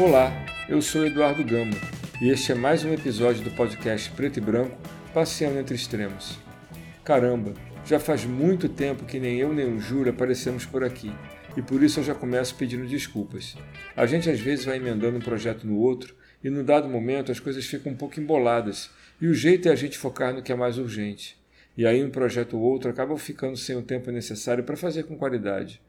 Olá, eu sou Eduardo Gama e este é mais um episódio do podcast Preto e Branco Passeando entre Extremos. Caramba, já faz muito tempo que nem eu nem o Júlio aparecemos por aqui e por isso eu já começo pedindo desculpas. A gente às vezes vai emendando um projeto no outro e num dado momento as coisas ficam um pouco emboladas e o jeito é a gente focar no que é mais urgente. E aí um projeto ou outro acabam ficando sem o tempo necessário para fazer com qualidade.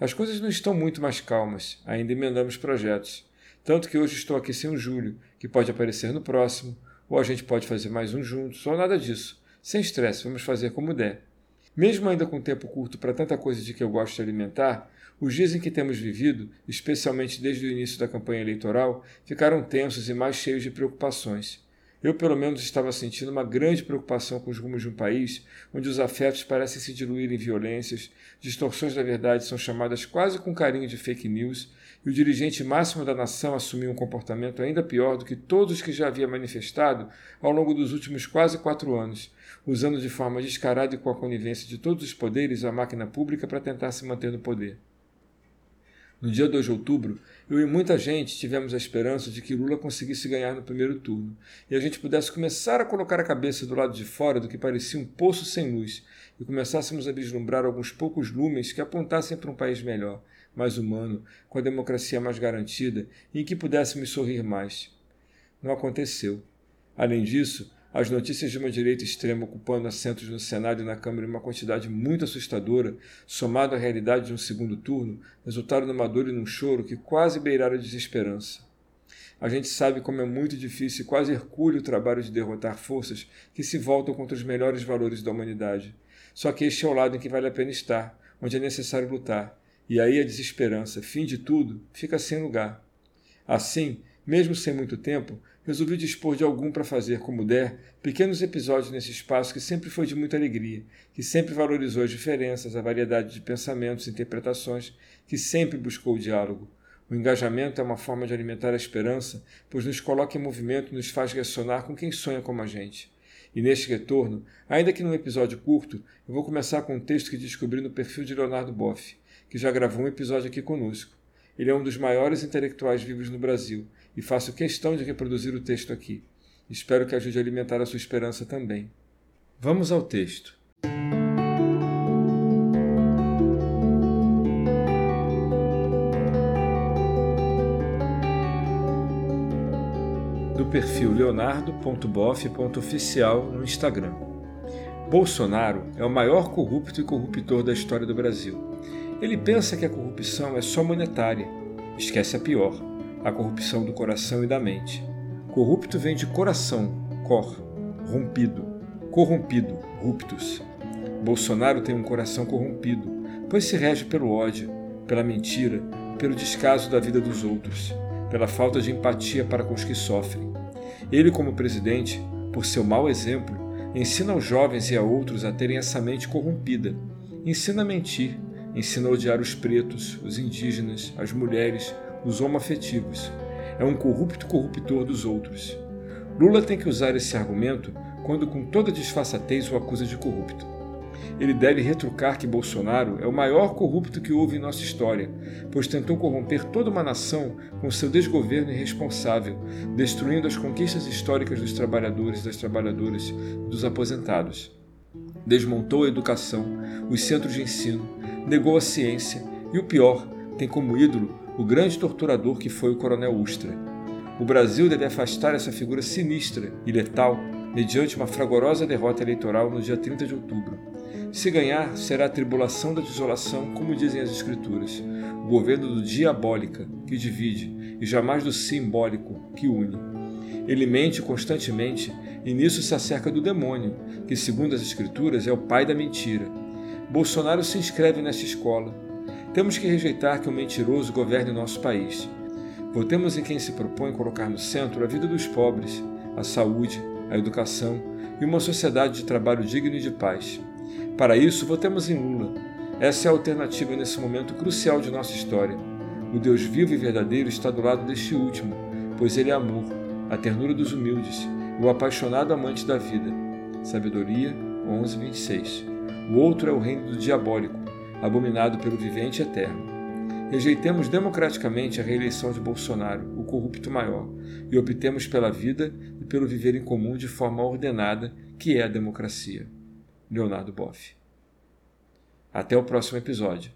As coisas não estão muito mais calmas, ainda emendamos projetos. Tanto que hoje estou aqui sem o Júlio, que pode aparecer no próximo, ou a gente pode fazer mais um juntos, ou nada disso. Sem estresse, vamos fazer como der. Mesmo ainda com tempo curto para tanta coisa de que eu gosto de alimentar, os dias em que temos vivido, especialmente desde o início da campanha eleitoral, ficaram tensos e mais cheios de preocupações. Eu, pelo menos, estava sentindo uma grande preocupação com os rumos de um país onde os afetos parecem se diluir em violências, distorções da verdade são chamadas quase com carinho de fake news e o dirigente máximo da nação assumiu um comportamento ainda pior do que todos que já havia manifestado ao longo dos últimos quase quatro anos, usando de forma descarada e com a conivência de todos os poderes a máquina pública para tentar se manter no poder. No dia 2 de outubro, eu e muita gente tivemos a esperança de que Lula conseguisse ganhar no primeiro turno e a gente pudesse começar a colocar a cabeça do lado de fora do que parecia um poço sem luz e começássemos a vislumbrar alguns poucos lumens que apontassem para um país melhor, mais humano, com a democracia mais garantida e em que pudéssemos sorrir mais. Não aconteceu. Além disso, as notícias de uma direita extrema ocupando assentos no Senado e na Câmara em uma quantidade muito assustadora, somado à realidade de um segundo turno, resultaram numa dor e num choro que quase beiraram a desesperança. A gente sabe como é muito difícil e quase hercúleo o trabalho de derrotar forças que se voltam contra os melhores valores da humanidade. Só que este é o lado em que vale a pena estar, onde é necessário lutar. E aí a desesperança, fim de tudo, fica sem lugar. Assim, mesmo sem muito tempo, resolvi dispor de algum para fazer, como der, pequenos episódios nesse espaço que sempre foi de muita alegria, que sempre valorizou as diferenças, a variedade de pensamentos e interpretações, que sempre buscou o diálogo. O engajamento é uma forma de alimentar a esperança, pois nos coloca em movimento e nos faz ressonar com quem sonha como a gente. E neste retorno, ainda que num episódio curto, eu vou começar com um texto que descobri no perfil de Leonardo Boff, que já gravou um episódio aqui conosco. Ele é um dos maiores intelectuais vivos no Brasil e faço questão de reproduzir o texto aqui. Espero que ajude a alimentar a sua esperança também. Vamos ao texto. Do perfil leonardo.boff.oficial no Instagram. Bolsonaro é o maior corrupto e corruptor da história do Brasil. Ele pensa que a corrupção é só monetária. Esquece a pior a corrupção do coração e da mente. Corrupto vem de coração, cor, rompido, corrompido, ruptus. Bolsonaro tem um coração corrompido, pois se rege pelo ódio, pela mentira, pelo descaso da vida dos outros, pela falta de empatia para com os que sofrem. Ele, como presidente, por seu mau exemplo, ensina aos jovens e a outros a terem essa mente corrompida. Ensina a mentir, ensina a odiar os pretos, os indígenas, as mulheres, os homoafetivos. É um corrupto corruptor dos outros. Lula tem que usar esse argumento quando, com toda disfarçatez, o acusa de corrupto. Ele deve retrucar que Bolsonaro é o maior corrupto que houve em nossa história, pois tentou corromper toda uma nação com seu desgoverno irresponsável, destruindo as conquistas históricas dos trabalhadores, das trabalhadoras e dos aposentados. Desmontou a educação, os centros de ensino, negou a ciência e, o pior, tem como ídolo o grande torturador que foi o Coronel Ustra. O Brasil deve afastar essa figura sinistra e letal mediante uma fragorosa derrota eleitoral no dia 30 de outubro. Se ganhar, será a tribulação da desolação, como dizem as Escrituras, o governo do diabólica, que divide, e jamais do simbólico, que une. Ele mente constantemente e nisso se acerca do demônio, que, segundo as Escrituras, é o pai da mentira. Bolsonaro se inscreve nesta escola, temos que rejeitar que o mentiroso governe nosso país. Votemos em quem se propõe colocar no centro a vida dos pobres, a saúde, a educação e uma sociedade de trabalho digno e de paz. Para isso, votemos em Lula. Essa é a alternativa nesse momento crucial de nossa história. O Deus vivo e verdadeiro está do lado deste último, pois ele é amor, a ternura dos humildes e o apaixonado amante da vida. Sabedoria 11, 26. O outro é o reino do diabólico, abominado pelo vivente eterno. Rejeitemos democraticamente a reeleição de Bolsonaro, o corrupto maior e optemos pela vida e pelo viver em comum de forma ordenada, que é a democracia. Leonardo Boff. Até o próximo episódio.